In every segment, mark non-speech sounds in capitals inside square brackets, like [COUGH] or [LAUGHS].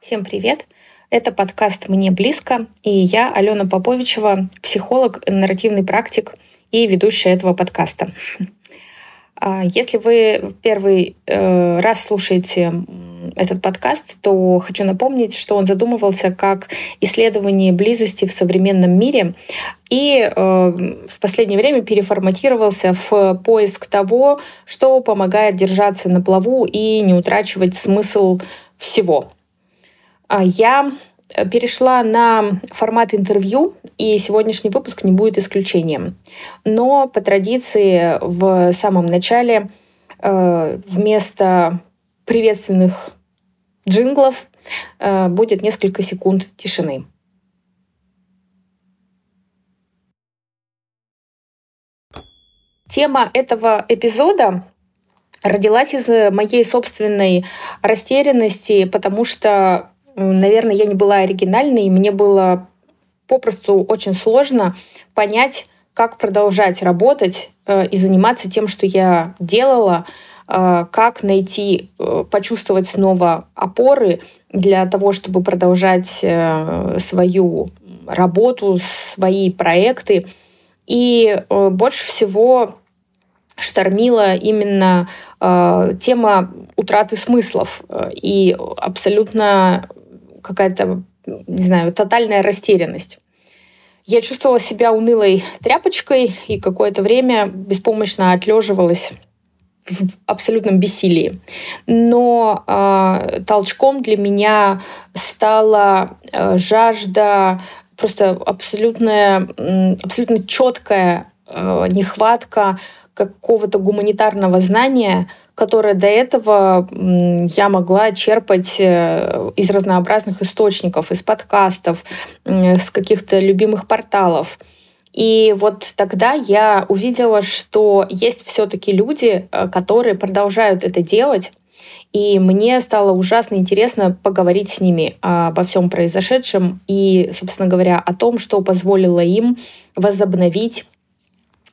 Всем привет! Это подкаст «Мне близко» и я, Алена Поповичева, психолог, нарративный практик и ведущая этого подкаста. А, если вы первый э, раз слушаете этот подкаст, то хочу напомнить, что он задумывался как исследование близости в современном мире и э, в последнее время переформатировался в поиск того, что помогает держаться на плаву и не утрачивать смысл всего. А я перешла на формат интервью, и сегодняшний выпуск не будет исключением. Но по традиции в самом начале э, вместо приветственных джинглов э, будет несколько секунд тишины. Тема этого эпизода родилась из моей собственной растерянности, потому что, наверное, я не была оригинальной, и мне было попросту очень сложно понять, как продолжать работать э, и заниматься тем, что я делала, э, как найти, э, почувствовать снова опоры для того, чтобы продолжать свою работу, свои проекты. И больше всего штормила именно тема утраты смыслов и абсолютно какая-то, не знаю, тотальная растерянность. Я чувствовала себя унылой тряпочкой и какое-то время беспомощно отлеживалась в абсолютном бессилии. Но э, толчком для меня стала э, жажда, просто абсолютная, абсолютно четкая э, нехватка какого-то гуманитарного знания, которое до этого я могла черпать э, из разнообразных источников, из подкастов, с каких-то любимых порталов. И вот тогда я увидела, что есть все-таки люди, э, которые продолжают это делать, и мне стало ужасно интересно поговорить с ними обо всем произошедшем и, собственно говоря, о том, что позволило им возобновить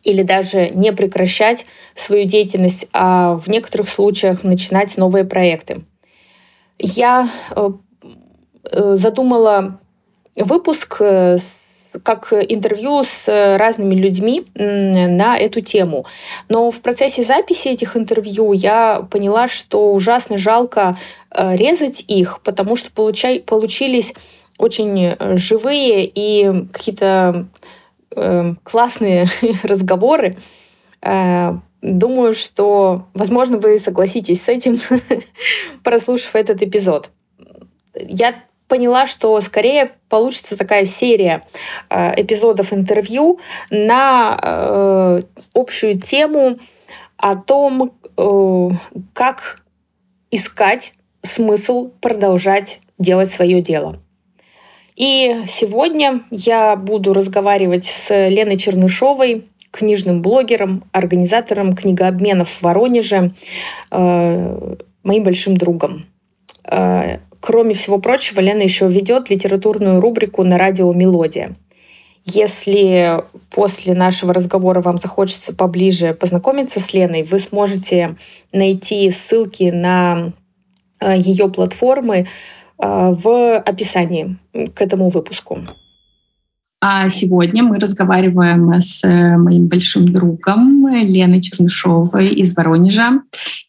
или даже не прекращать свою деятельность, а в некоторых случаях начинать новые проекты. Я э, э, задумала выпуск э, как интервью с разными людьми на эту тему. Но в процессе записи этих интервью я поняла, что ужасно жалко резать их, потому что получай, получились очень живые и какие-то э, классные [LAUGHS] разговоры. Э, думаю, что, возможно, вы согласитесь с этим, [LAUGHS] прослушав этот эпизод. Я поняла, что скорее получится такая серия э, эпизодов интервью на э, общую тему о том, как искать смысл продолжать делать свое дело. И сегодня я буду разговаривать с Леной Чернышовой, книжным блогером, организатором книгообменов в Воронеже, э, моим большим другом. Э, кроме всего прочего, Лена еще ведет литературную рубрику на радио «Мелодия». Если после нашего разговора вам захочется поближе познакомиться с Леной, вы сможете найти ссылки на э, ее платформы в описании к этому выпуску. А сегодня мы разговариваем с э, моим большим другом Леной Чернышовой из Воронежа.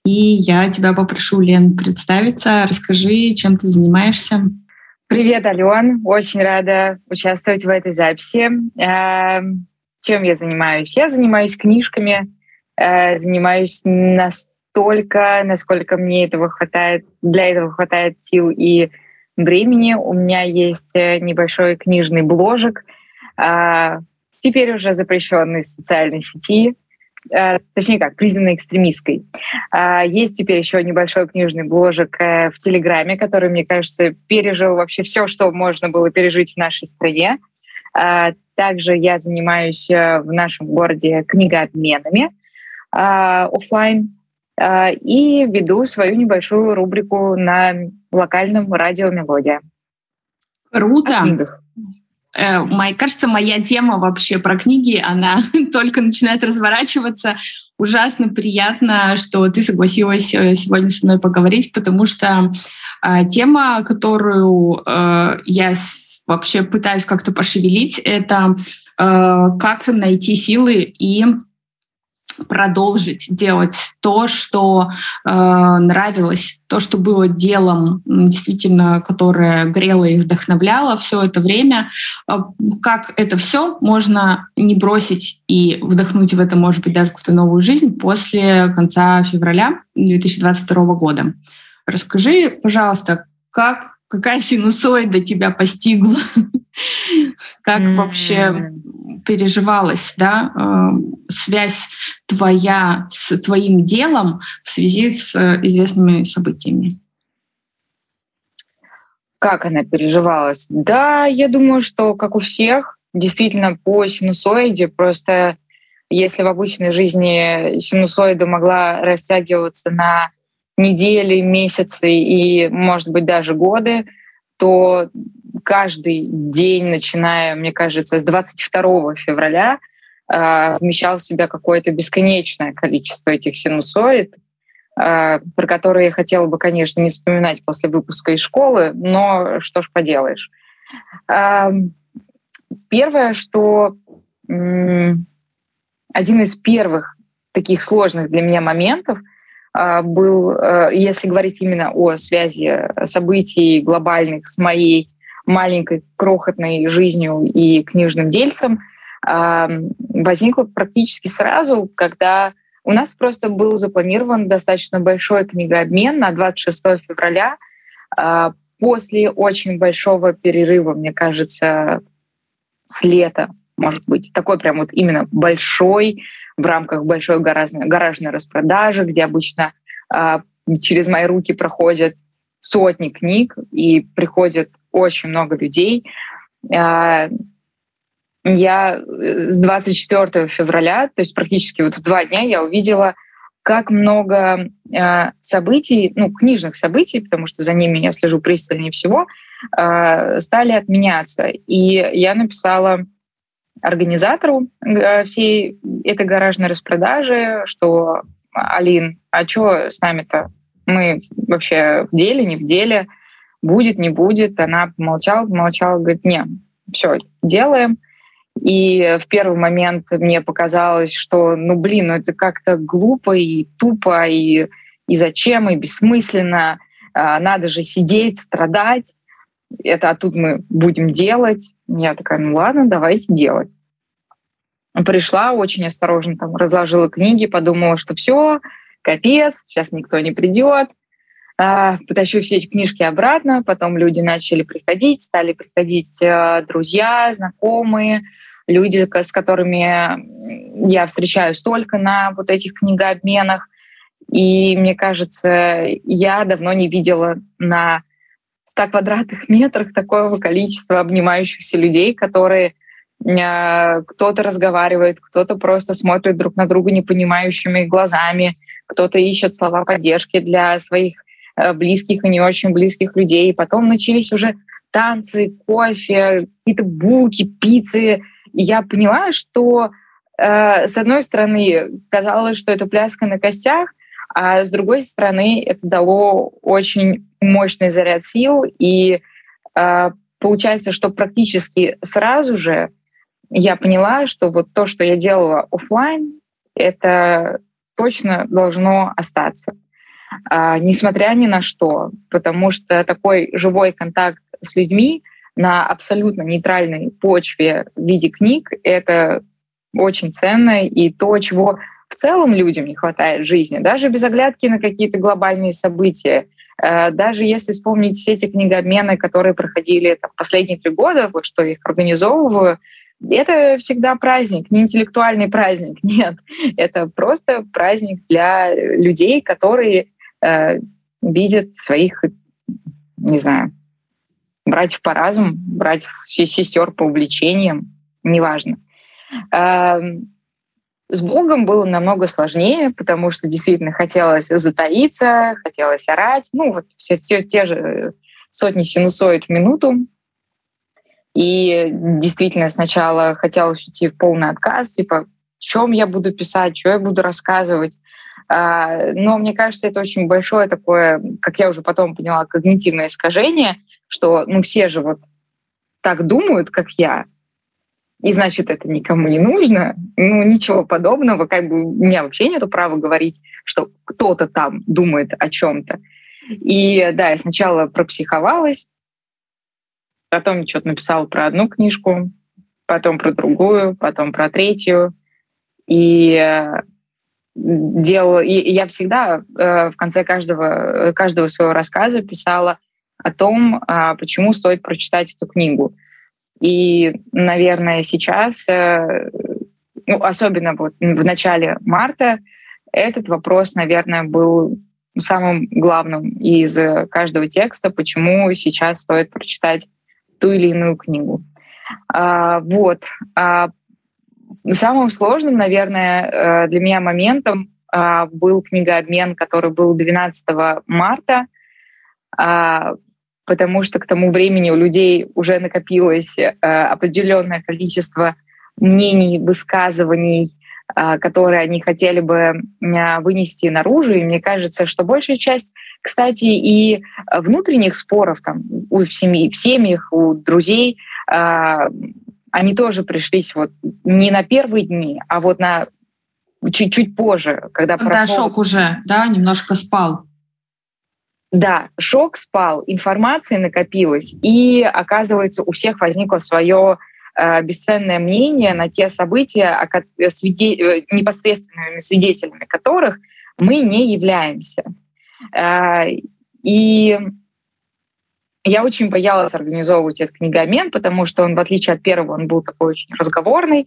И я тебя попрошу, Лен, представиться. Расскажи, чем ты занимаешься. Привет, Ален. Очень рада участвовать в этой записи. Эм, чем я занимаюсь? Я занимаюсь книжками, э, занимаюсь настолько столько, насколько мне этого хватает, для этого хватает сил и времени. У меня есть э, небольшой книжный бложек, а, теперь уже запрещенный в социальной сети, а, точнее как, признанной экстремистской. А, есть теперь еще небольшой книжный бложек э, в Телеграме, который, мне кажется, пережил вообще все, что можно было пережить в нашей стране. Также я занимаюсь э, в нашем городе книгообменами офлайн а, и веду свою небольшую рубрику на локальном радио «Мелодия». Круто! э, моя, кажется, моя тема вообще про книги, она [LAUGHS] только начинает разворачиваться. Ужасно приятно, что ты согласилась э, сегодня со мной поговорить, потому что э, тема, которую э, я вообще пытаюсь как-то пошевелить, это как найти силы и продолжить делать то, что э, нравилось, то, что было делом, действительно, которое грело и вдохновляло все это время. Э, как это все можно не бросить и вдохнуть в это, может быть, даже какую-то новую жизнь после конца февраля 2022 года. Расскажи, пожалуйста, как какая синусоида тебя постигла, [LAUGHS] как вообще переживалась, да, э, связь твоя с твоим делом в связи с э, известными событиями? Как она переживалась? Да, я думаю, что как у всех, действительно по синусоиде, просто если в обычной жизни синусоида могла растягиваться на недели, месяцы и, может быть, даже годы, то каждый день, начиная, мне кажется, с 22 февраля, вмещал в себя какое-то бесконечное количество этих синусоид, э, про которые я хотела бы, конечно, не вспоминать после выпуска из школы, но что ж поделаешь. Э, первое, что один из первых таких сложных для меня моментов — а, был, э, если говорить именно о связи событий глобальных с моей маленькой крохотной жизнью и книжным дельцем, а, возникло практически сразу, когда у нас просто был запланирован достаточно большой книгообмен на 26 февраля а, после очень большого перерыва, мне кажется, с лета, может быть, такой прям вот именно большой, в рамках большой гаражной, распродажи, где обычно э, через мои руки проходят сотни книг и приходит очень много людей. Э, я с 24 февраля, то есть практически вот два дня, я увидела, как много э, событий, ну, книжных событий, потому что за ними я слежу пристальнее всего, э, стали отменяться. И я написала организатору э, всей этой гаражной распродажи, что Алин, а что с нами-то? Мы вообще в деле, не в деле, будет, не будет. Она помолчала, помолчала, говорит, не, все, делаем. И в первый момент мне показалось, что, ну, блин, ну это как-то глупо и тупо, и, и зачем, и бессмысленно. А, надо же сидеть, страдать. Это а тут мы будем делать. Я такая, ну ладно, давайте делать. Пришла очень осторожно, там, разложила книги, подумала, что все, капец, сейчас никто не придет. А, потащу все эти книжки обратно, потом люди начали приходить, стали приходить э, друзья, знакомые, люди, с которыми я встречаюсь только на вот этих книгообменах. И мне кажется, я давно не видела на 100 квадратных метрах такого количества обнимающихся людей, которые э, кто-то разговаривает, кто-то просто смотрит друг на друга непонимающими глазами, кто-то ищет слова поддержки для своих э, близких и не очень близких людей. Потом начались уже танцы, кофе, какие-то булки, пиццы. И я поняла, что э, с одной стороны казалось, что это пляска на костях, а с другой стороны это дало очень мощный заряд сил, и э, получается, что практически сразу же я поняла, что вот то, что я делала офлайн, это точно должно остаться, э, несмотря ни на что, потому что такой живой контакт с людьми на абсолютно нейтральной почве в виде книг — это очень ценно, и то, чего целом людям не хватает жизни, даже без оглядки на какие-то глобальные события. Э, даже если вспомнить все эти книгообмены, которые проходили там, последние три года, вот что их организовываю, это всегда праздник, не интеллектуальный праздник, [LAUGHS] нет. Это просто праздник для людей, которые э, видят своих, не знаю, братьев по разуму, братьев, сестер по увлечениям, неважно. Э, с Богом было намного сложнее, потому что действительно хотелось затаиться, хотелось орать, ну вот все, все те же сотни синусоид в минуту. И действительно сначала хотелось уйти в полный отказ, типа, о чем я буду писать, что я буду рассказывать. А, но мне кажется, это очень большое такое, как я уже потом поняла, когнитивное искажение, что ну все же вот так думают, как я, и значит, это никому не нужно. Ну, ничего подобного. Как бы у меня вообще нет права говорить, что кто-то там думает о чем-то. И да, я сначала пропсиховалась, потом что-то написала про одну книжку, потом про другую, потом про третью. И э, делала, и я всегда э, в конце каждого, каждого своего рассказа писала о том, а, почему стоит прочитать эту книгу. И, наверное, сейчас, э, ну, особенно вот в начале марта, этот вопрос, наверное, был самым главным из каждого текста, почему сейчас стоит прочитать ту или иную книгу. А, вот. А, самым сложным, наверное, э, для меня моментом а, был книгообмен, который был 12 марта, а, потому что к тому времени у людей уже накопилось э, определенное количество мнений, высказываний, э, которые они хотели бы э, вынести наружу. И мне кажется, что большая часть, кстати, и внутренних споров там, у семьи, в семьях, у друзей, они тоже пришлись вот не на первые дни, а вот на чуть-чуть позже, когда Когда прошел... шок уже, да, немножко спал. Да, шок спал, информация накопилась, и, оказывается, у всех возникло свое э, бесценное мнение на те события, свиде, э, непосредственными свидетелями которых мы не являемся. Э, и я очень боялась организовывать этот книгомен, потому что он, в отличие от первого, он был такой очень разговорный,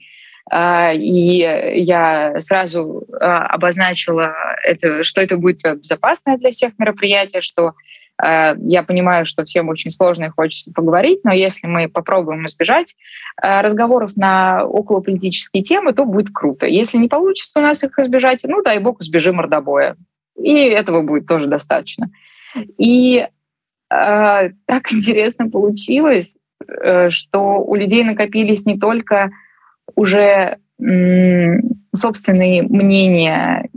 и я сразу а, обозначила, это, что это будет безопасное для всех мероприятие, что а, я понимаю, что всем очень сложно и хочется поговорить, но если мы попробуем избежать разговоров на околополитические темы, то будет круто. Если не получится у нас их избежать, ну, дай бог, избежим мордобоя. И этого будет тоже достаточно. И э, так интересно получилось, э, что у людей накопились не только уже собственные мнения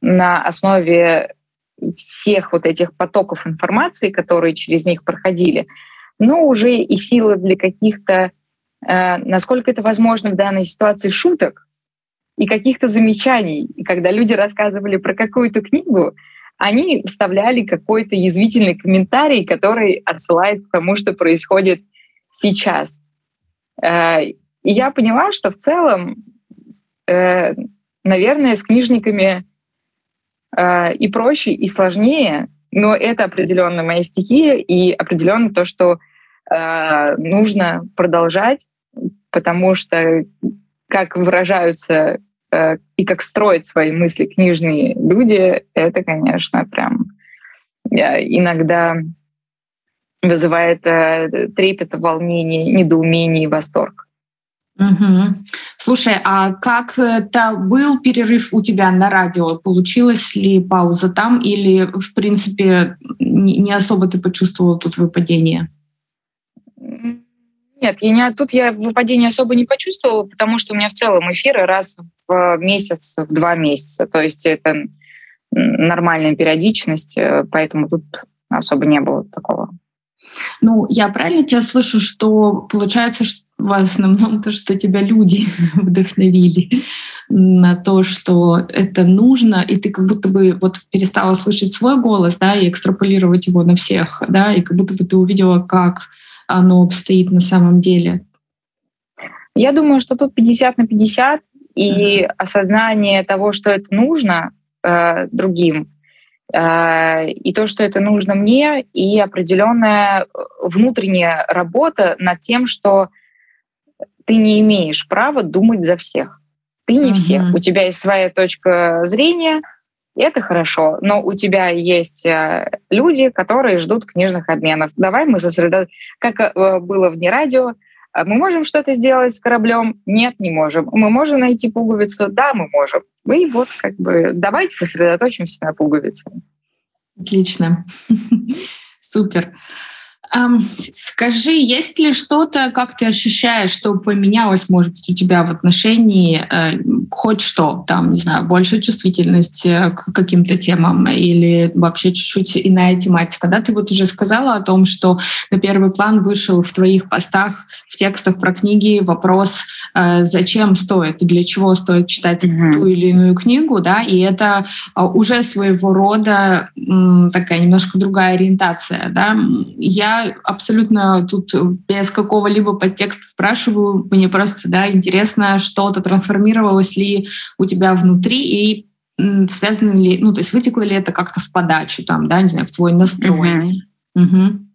на основе всех вот этих потоков информации, которые через них проходили, но уже и силы для каких-то, э, насколько это возможно в данной ситуации, шуток и каких-то замечаний. И когда люди рассказывали про какую-то книгу, они вставляли какой-то язвительный комментарий, который отсылает к тому, что происходит сейчас. Э, и я поняла, что в целом, э, наверное, с книжниками э, и проще, и сложнее, но это определенно моя стихия и определенно то, что э, нужно продолжать, потому что как выражаются э, и как строят свои мысли книжные люди, это, конечно, прям э, иногда вызывает э, трепет, волнение, недоумение и восторг. Угу. Слушай, а как это был перерыв у тебя на радио? Получилась ли пауза там или, в принципе, не особо ты почувствовала тут выпадение? Нет, я не, тут я выпадение особо не почувствовала, потому что у меня в целом эфиры раз в месяц, в два месяца. То есть это нормальная периодичность, э, поэтому тут особо не было такого. Ну, я правильно тебя слышу, что получается, что в основном то, что тебя люди [LAUGHS] вдохновили на то, что это нужно, и ты как будто бы вот перестала слышать свой голос, да, и экстраполировать его на всех, да, и как будто бы ты увидела, как оно обстоит на самом деле. Я думаю, что тут 50 на 50, и mm-hmm. осознание того, что это нужно э, другим, э, и то, что это нужно мне, и определенная внутренняя работа над тем, что ты не имеешь права думать за всех. Ты не uh-huh. всех. У тебя есть своя точка зрения, и это хорошо. Но у тебя есть э, люди, которые ждут книжных обменов. Давай мы сосредоточимся. Как э, было вне радио, «А мы можем что-то сделать с кораблем? Нет, не можем. Мы можем найти пуговицу? Да, мы можем. И вот как бы давайте сосредоточимся на пуговице. Отлично. [LAUGHS] Супер. Скажи, есть ли что-то, как ты ощущаешь, что поменялось, может быть, у тебя в отношении э, хоть что, там, не знаю, большая чувствительность э, к каким-то темам или вообще чуть-чуть иная тематика? Да, ты вот уже сказала о том, что на первый план вышел в твоих постах, в текстах про книги вопрос, э, зачем стоит и для чего стоит читать mm-hmm. ту или иную книгу, да, и это э, уже своего рода э, такая немножко другая ориентация, да. Я абсолютно тут без какого-либо подтекста спрашиваю. Мне просто да, интересно, что-то трансформировалось ли у тебя внутри и связано ли, ну, то есть вытекло ли это как-то в подачу, там, да, не знаю, в твой настрой. Угу. Угу.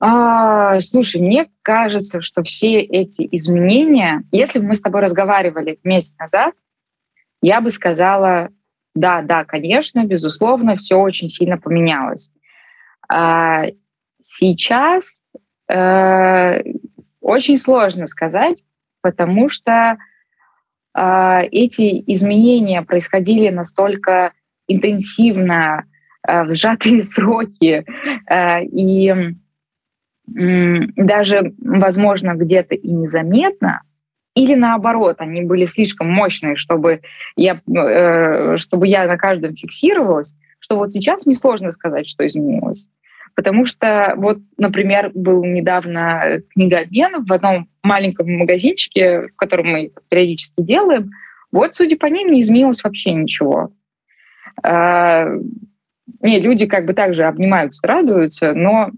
А, слушай, мне кажется, что все эти изменения, если бы мы с тобой разговаривали месяц назад, я бы сказала, да, да, конечно, безусловно, все очень сильно поменялось. А сейчас э, очень сложно сказать, потому что э, эти изменения происходили настолько интенсивно, э, в сжатые [LAUGHS] сроки, э, и э, даже, возможно, где-то и незаметно, или наоборот, они были слишком мощные, чтобы я, э, чтобы я на каждом фиксировалась, что вот сейчас мне сложно сказать, что изменилось. Потому что вот, например, был недавно книгообмен в одном маленьком магазинчике, в котором мы периодически делаем. Вот, судя по ним, не изменилось вообще ничего. А, не, люди как бы также обнимаются, радуются, но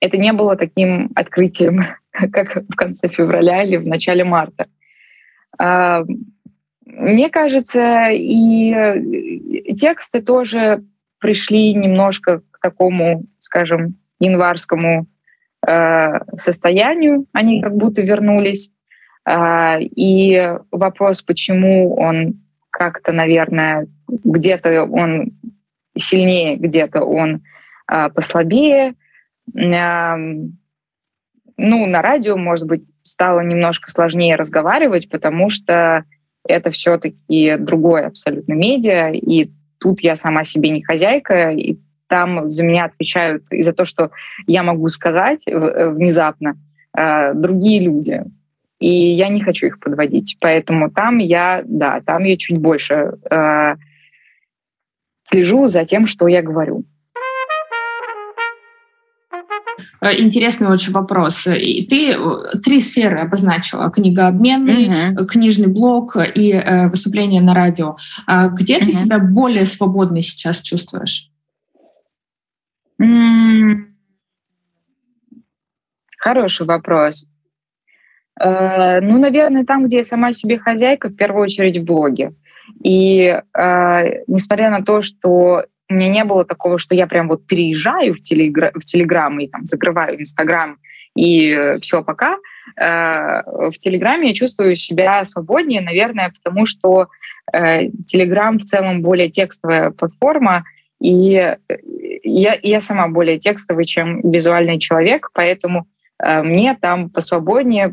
это не было таким открытием, [LAUGHS] как в конце февраля или в начале марта. А, мне кажется, и тексты тоже пришли немножко к такому, скажем, январскому э, состоянию, они как будто вернулись. Э, и вопрос, почему он как-то, наверное, где-то он сильнее, где-то он э, послабее. Э, ну, на радио, может быть, стало немножко сложнее разговаривать, потому что это все-таки другое абсолютно медиа, и тут я сама себе не хозяйка, и там за меня отвечают и за то, что я могу сказать э, внезапно э, другие люди. И я не хочу их подводить. Поэтому там я, да, там я чуть больше э, слежу за тем, что я говорю. Интересный очень вопрос. И ты э, три сферы обозначила. Книгообменный, mm-hmm. книжный блог и э, выступление на радио. А где mm-hmm. ты себя более свободной сейчас чувствуешь? Хороший вопрос. Э, ну, наверное, там, где я сама себе хозяйка, в первую очередь в блоге. И э, несмотря на то, что у меня не было такого, что я прям вот переезжаю в, телегра в Телеграм и там закрываю Инстаграм и э, все, пока. Э, в Телеграме я чувствую себя свободнее, наверное, потому что э, Телеграм в целом более текстовая платформа, и я, я сама более текстовый, чем визуальный человек, поэтому мне там посвободнее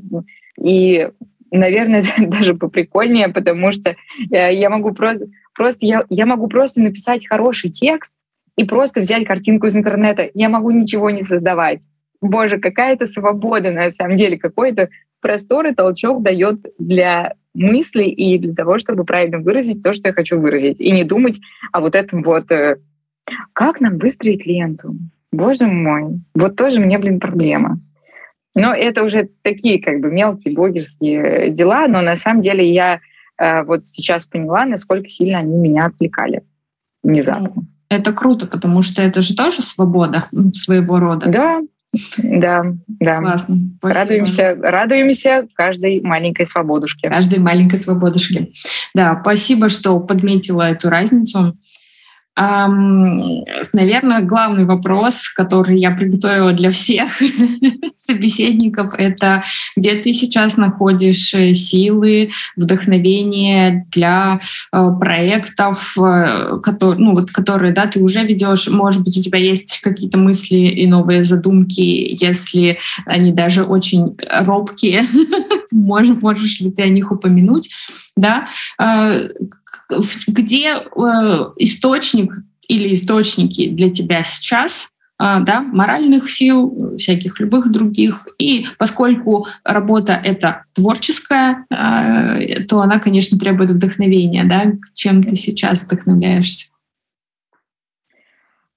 и, наверное, [LAUGHS] даже поприкольнее, потому что я могу просто Просто я, я могу просто написать хороший текст и просто взять картинку из интернета. Я могу ничего не создавать. Боже, какая-то свобода на самом деле, какой-то простор и толчок дает для мысли и для того, чтобы правильно выразить то, что я хочу выразить. И не думать о вот этом вот, э, как нам выстроить ленту. Боже мой, вот тоже мне, блин, проблема. Но это уже такие как бы мелкие блогерские дела, но на самом деле я Э, вот сейчас поняла, насколько сильно они меня отвлекали внезапно. Ну, это круто, потому что это же тоже свобода своего рода. Да, да, да. Классно. Спасибо. Радуемся, радуемся каждой маленькой свободушке. Каждой маленькой свободушке. Да, спасибо, что подметила эту разницу. Наверное, главный вопрос, который я приготовила для всех [LAUGHS] собеседников, это где ты сейчас находишь э, силы, вдохновение для э, проектов, э, которые, ну, вот, которые да, ты уже ведешь. Может быть, у тебя есть какие-то мысли и новые задумки, если они даже очень робкие. [LAUGHS] можешь, можешь ли ты о них упомянуть? Да? где э, источник или источники для тебя сейчас да, моральных сил, всяких любых других. И поскольку работа — это творческая, то она, конечно, требует вдохновения. Да? Чем ты сейчас вдохновляешься?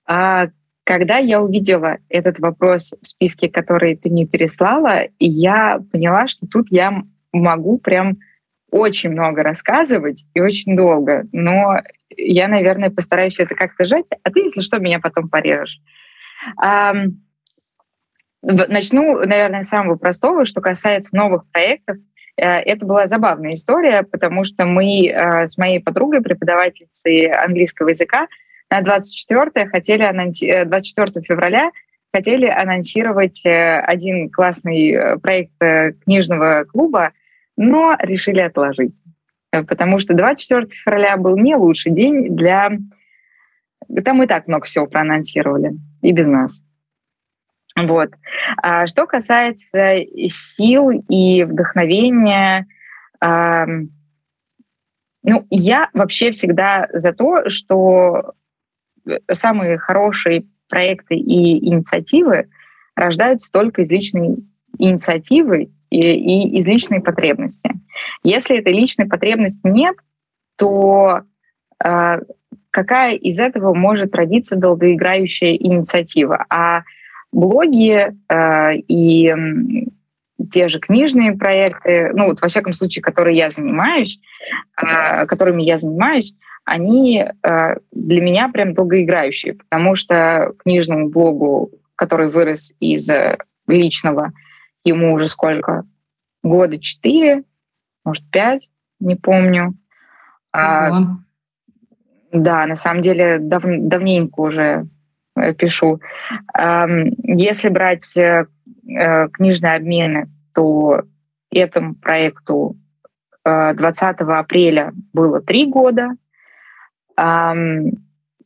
А когда я увидела этот вопрос в списке, который ты мне переслала, я поняла, что тут я могу прям очень много рассказывать и очень долго. Но я, наверное, постараюсь это как-то сжать, а ты, если что, меня потом порежешь. Начну, наверное, с самого простого, что касается новых проектов. Э, это была забавная история, потому что мы э, с моей подругой, преподавательницей английского языка, на 24 хотели анонси... 24 э, февраля хотели анонсировать один классный проект книжного клуба, но решили отложить. Потому что 24 февраля был не лучший день для... Там и так много всего проанонсировали, и без нас. Вот. А что касается сил и вдохновения, э, ну, я вообще всегда за то, что самые хорошие проекты и инициативы рождаются только из личной инициативы и, и из личной потребности. Если этой личной потребности нет, то э, какая из этого может родиться долгоиграющая инициатива? А блоги э, и те же книжные проекты, ну вот во всяком случае, которые я занимаюсь, э, которыми я занимаюсь, они э, для меня прям долгоиграющие, потому что книжному блогу, который вырос из личного, ему уже сколько? Года четыре, может, пять, не помню. А, да, на самом деле дав, давненько уже Э, пишу. Если брать э, э, книжные обмены, то этому проекту 20 апреля было три года.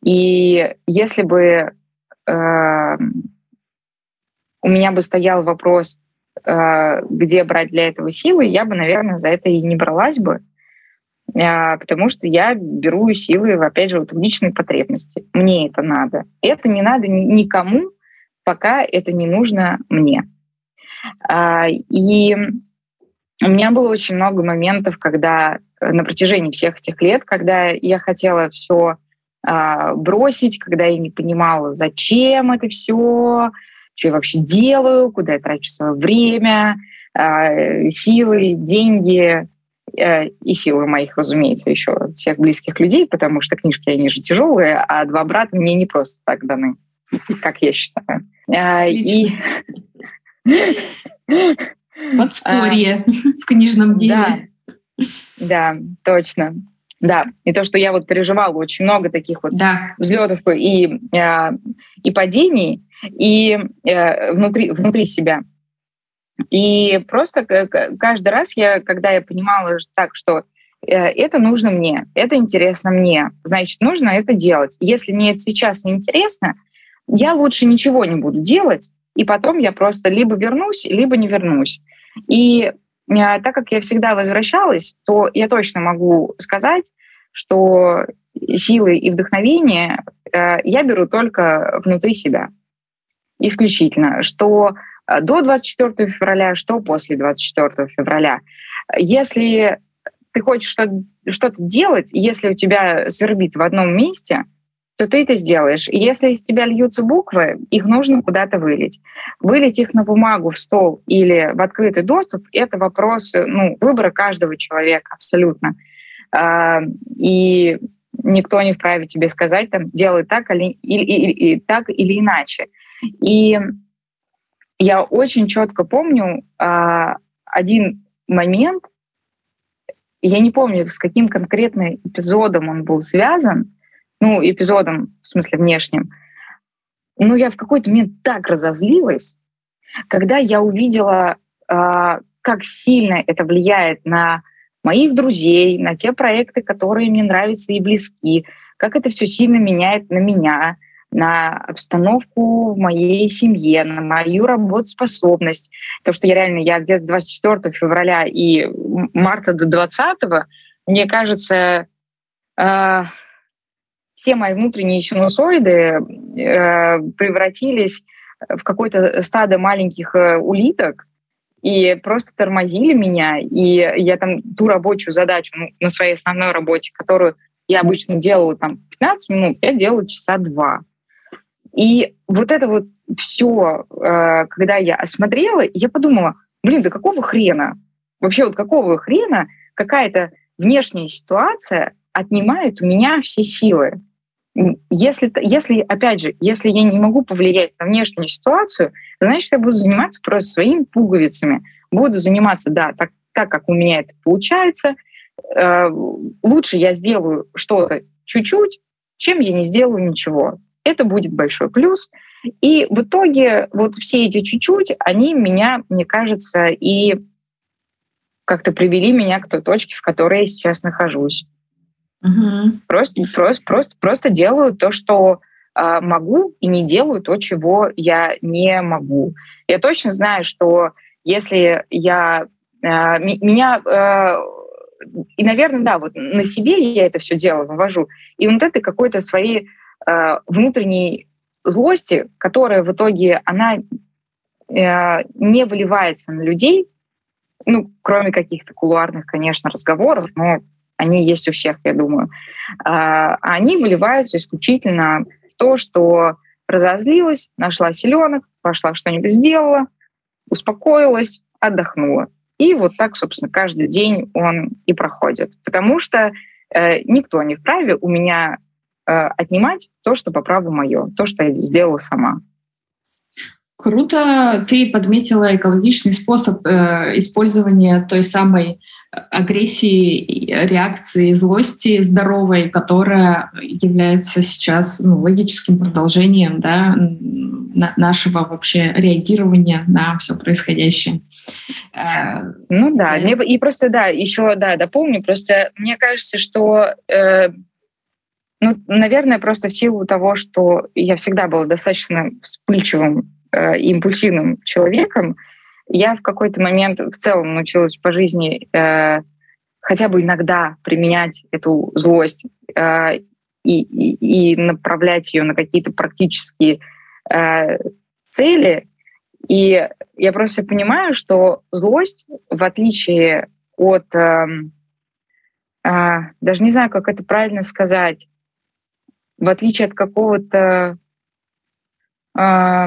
И если бы у меня бы стоял вопрос, где брать для этого силы, я бы, наверное, за это и не бралась бы. А, потому что я беру силы, опять же, вот в личной потребности. Мне это надо. Это не надо никому, пока это не нужно мне. А, и у меня было очень много моментов, когда э, на протяжении всех этих лет, когда я хотела все а, бросить, когда я не понимала, зачем это все, что я вообще делаю, куда я трачу свое время, силы, деньги, Э, и силы моих, разумеется, еще всех близких людей, потому что книжки, они же тяжелые, а два брата мне не просто так даны, как я считаю. А, и... Подспорье а, в книжном деле. Да, точно. Да, и то, что я вот переживала очень много таких вот да. взлетов и, а, и падений, и э, внутри, внутри себя. И просто каждый раз я, когда я понимала так, что э, это нужно мне, это интересно мне, значит, нужно это делать. Если мне это сейчас не интересно, я лучше ничего не буду делать, и потом я просто либо вернусь, либо не вернусь. И э, так как я всегда возвращалась, то я точно могу сказать, что силы и вдохновение э, я беру только внутри себя исключительно, что Э, до 24 февраля, что после 24 февраля. Если ты хочешь что-то делать, если у тебя свербит в одном месте, то ты это сделаешь. Если из тебя льются буквы, их нужно куда-то вылить. Вылить их на бумагу, в стол или в открытый доступ — это вопрос ну, выбора каждого человека абсолютно. А, и никто не вправе тебе сказать, там, делай так или, или, или, так или иначе. И я очень четко помню а, один момент, я не помню, с каким конкретным эпизодом он был связан, ну, эпизодом, в смысле, внешним, но я в какой-то момент так разозлилась, когда я увидела, а, как сильно это влияет на моих друзей, на те проекты, которые мне нравятся и близки, как это все сильно меняет на меня — на обстановку в моей семье, на мою работоспособность. То, что я реально, я где-то с 24 февраля и марта до 20, мне кажется, э, все мои внутренние синусоиды э, превратились в какое-то стадо маленьких э, улиток и просто тормозили меня. И я там ту рабочую задачу ну, на своей основной работе, которую я обычно делала там 15 минут, я делала часа два. И вот это вот все, э, когда я осмотрела, я подумала, блин, да какого хрена? Вообще вот какого хрена какая-то внешняя ситуация отнимает у меня все силы? Если, если, опять же, если я не могу повлиять на внешнюю ситуацию, значит, я буду заниматься просто своими пуговицами. Буду заниматься, да, так, так как у меня это получается. Э, лучше я сделаю что-то чуть-чуть, чем я не сделаю ничего. Это будет большой плюс. И в итоге вот все эти чуть-чуть, они меня, мне кажется, и как-то привели меня к той точке, в которой я сейчас нахожусь. Угу. Просто, просто, просто, просто делаю то, что э, могу, и не делаю то, чего я не могу. Я точно знаю, что если я э, меня э, и, наверное, да, вот на себе я это все дело вывожу. И вот этой какой-то своей э, внутренней злости, которая в итоге она э, не выливается на людей, ну, кроме каких-то кулуарных, конечно, разговоров, но они есть у всех, я думаю, а они выливаются исключительно в то, что разозлилась, нашла селенок, пошла что-нибудь сделала, успокоилась, отдохнула. И вот так, собственно, каждый день он и проходит. Потому что э, никто не вправе у меня э, отнимать то, что по праву мое, то, что я сделала сама. Круто, ты подметила экологичный способ э, использования той самой агрессии, реакции, злости здоровой, которая является сейчас ну, логическим продолжением да, нашего вообще реагирования на все происходящее. Э, ну да, и просто да, еще да, дополню, просто мне кажется, что э, ну, наверное, просто в силу того, что я всегда была достаточно вспыльчивым э, импульсивным человеком, я в какой-то момент в целом научилась по жизни э, хотя бы иногда применять эту злость э, и, и, и направлять ее на какие-то практические э, цели. И я просто понимаю, что злость, в отличие от, э, э, даже не знаю, как это правильно сказать, в отличие от какого-то э,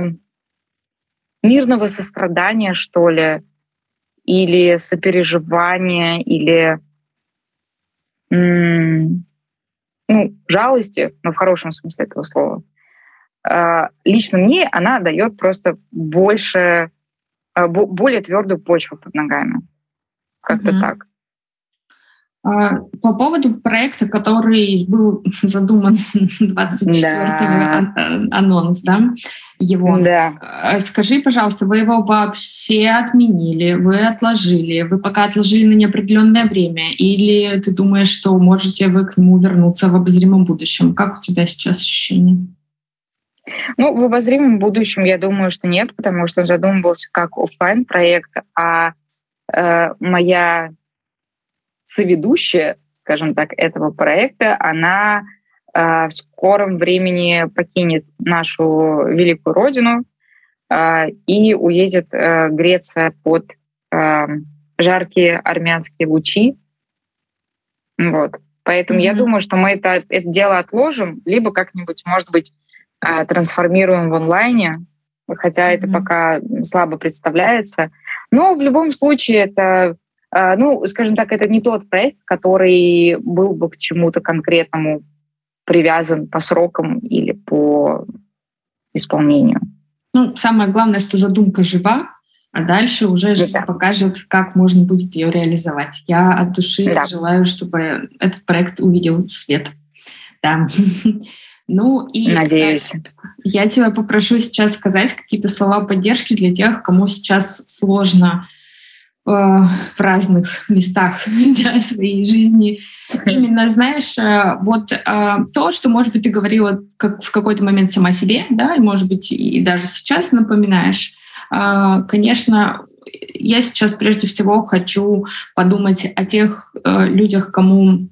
мирного сострадания, что ли, или сопереживания, или ну, жалости, но в хорошем смысле этого слова. А, лично мне она дает просто больше, а, более твердую почву под ногами. Как-то mm-hmm. так. А, по поводу проекта, который был [LAUGHS] задуман [LAUGHS] 24 да. анонс, да, его. Да. А, скажи, пожалуйста, вы его вообще отменили, вы отложили, вы пока отложили на неопределенное время, или ты думаешь, что можете вы к нему вернуться в обозримом будущем? Как у тебя сейчас ощущение? Ну, в обозримом будущем я думаю, что нет, потому что он задумывался как офлайн проект, а э, моя соведущая, скажем так, этого проекта, она э, в скором времени покинет нашу великую родину э, и уедет э, греться под э, жаркие армянские лучи. Вот. Поэтому mm-hmm. я думаю, что мы это, это дело отложим, либо как-нибудь, может быть, э, трансформируем в онлайне, хотя mm-hmm. это пока слабо представляется. Но в любом случае это ну, скажем так, это не тот проект, который был бы к чему-то конкретному привязан по срокам или по исполнению. Ну, самое главное, что задумка жива, а дальше уже жизнь да. покажет, как можно будет ее реализовать. Я от души да. желаю, чтобы этот проект увидел свет. Да. [LAUGHS] Ну и Надеюсь. Я тебя попрошу сейчас сказать какие-то слова поддержки для тех, кому сейчас сложно Э, в разных местах [LAUGHS] да, своей жизни. Именно, знаешь, э, вот э, то, что, может быть, ты говорила как в какой-то момент сама себе, да, и, может быть, и даже сейчас напоминаешь, конечно, я сейчас прежде всего хочу подумать о тех людях, кому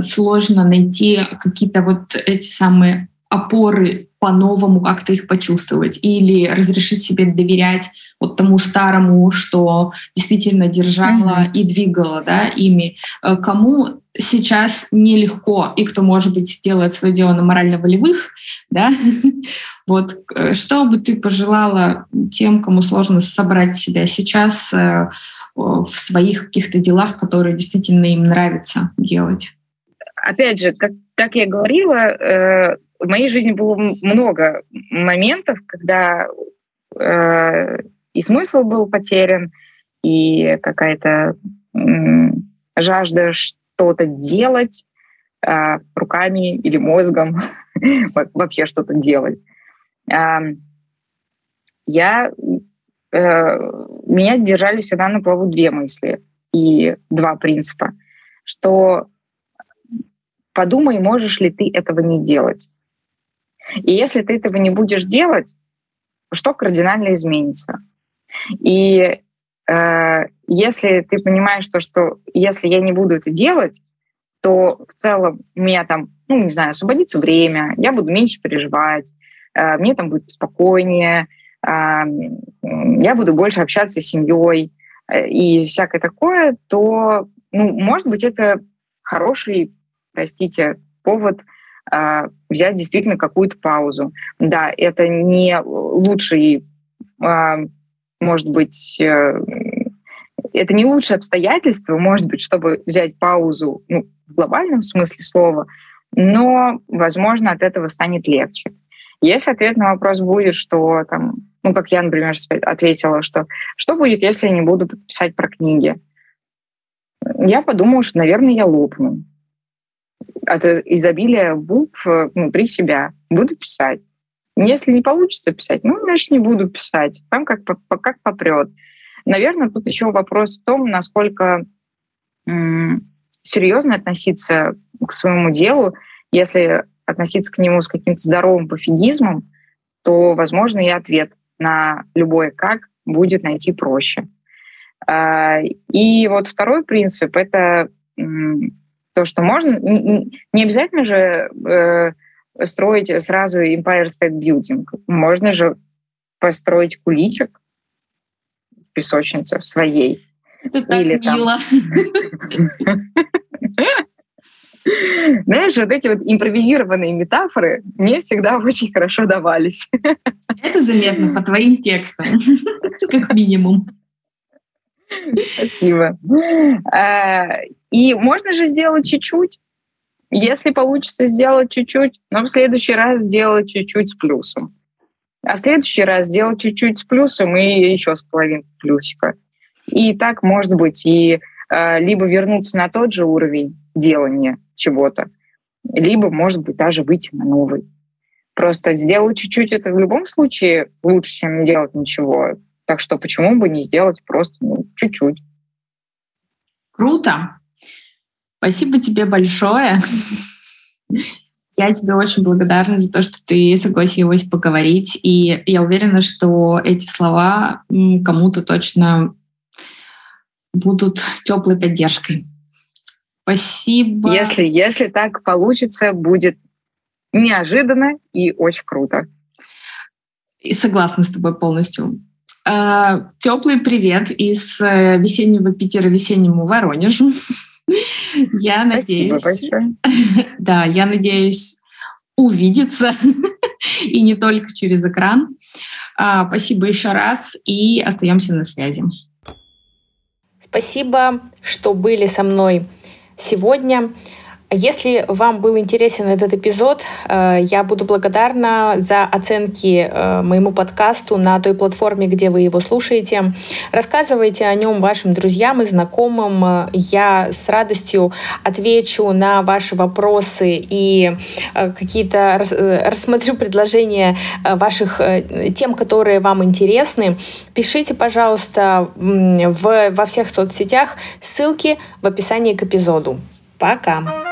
сложно найти какие-то вот эти самые опоры по-новому как-то их почувствовать или разрешить себе доверять вот тому старому, что действительно держала mm-hmm. и двигала да, ими. Э, кому сейчас нелегко, и кто, может быть, делает свое дело на морально-волевых, да, [LAUGHS] вот, э, что бы ты пожелала тем, кому сложно собрать себя сейчас э, в своих каких-то делах, которые действительно им нравится делать? Опять же, как, как я говорила, в моей жизни было много моментов, когда и смысл был потерян, и какая-то жажда что-то делать э, руками или мозгом, [LAUGHS] вообще что-то делать. Э, я, э, меня держали всегда на плаву две мысли и два принципа, что подумай, можешь ли ты этого не делать. И если ты этого не будешь делать, что кардинально изменится? И э, если ты понимаешь то, что если я не буду это делать, то в целом у меня там, ну, не знаю, освободится время, я буду меньше переживать, э, мне там будет спокойнее, э, я буду больше общаться с семьей э, и всякое такое, то, ну, может быть, это хороший, простите, повод взять действительно какую-то паузу. Да, это не лучший э, может быть, э, это не лучшее обстоятельство, может быть, чтобы взять паузу ну, в глобальном смысле слова, но, возможно, от этого станет легче. Если ответ на вопрос будет, что там, ну, как я, например, ответила, что что будет, если я не буду писать про книги? Я подумала, что, наверное, я лопну от изобилия букв внутри себя. Буду писать. Если не получится писать, ну, значит, не буду писать. Там как, как попрет. Наверное, тут еще вопрос в том, насколько серьезно относиться к своему делу. Если относиться к нему с каким-то здоровым пофигизмом, то, возможно, и ответ на любое «как» будет найти проще. А, и вот второй принцип — это то, что можно... Не обязательно же э, строить сразу Empire State Building. Можно же построить куличик в песочнице в своей. Это так Или мило. [LAUGHS] Знаешь, вот эти вот импровизированные метафоры мне всегда очень хорошо давались. [LAUGHS] Это заметно по твоим текстам, [LAUGHS] как минимум. Спасибо. И можно же сделать чуть-чуть. Если получится сделать чуть-чуть, но в следующий раз сделать чуть-чуть с плюсом. А в следующий раз сделать чуть-чуть с плюсом и еще с половиной плюсика. И так, может быть, и э, либо вернуться на тот же уровень делания чего-то, либо, может быть, даже выйти на новый. Просто сделать чуть-чуть это в любом случае лучше, чем не делать ничего. Так что почему бы не сделать просто ну, чуть-чуть? Круто. Спасибо тебе большое. [LAUGHS] Я тебе очень благодарна за то, что ты согласилась поговорить. И я уверена, что эти слова кому-то точно будут теплой поддержкой. Спасибо. Если, если так получится, будет неожиданно и очень круто. И согласна с тобой полностью. А, теплый привет из э, весеннего Питера весеннему Воронежу. [LAUGHS] Я надеюсь... [LAUGHS] Да, я надеюсь увидеться, [LAUGHS] и не только через экран. А, спасибо еще раз, и остаемся на связи. Спасибо, что были со мной сегодня. Если вам был интересен этот эпизод, э, я буду благодарна за оценки э, моему подкасту на той платформе, где вы его слушаете. Рассказывайте о нем вашим друзьям и знакомым. Я с радостью отвечу на ваши вопросы и э, какие-то рассмотрю предложения ваших тем, которые вам интересны. Пишите, пожалуйста, в, во всех соцсетях. Ссылки в описании к эпизоду. Пока!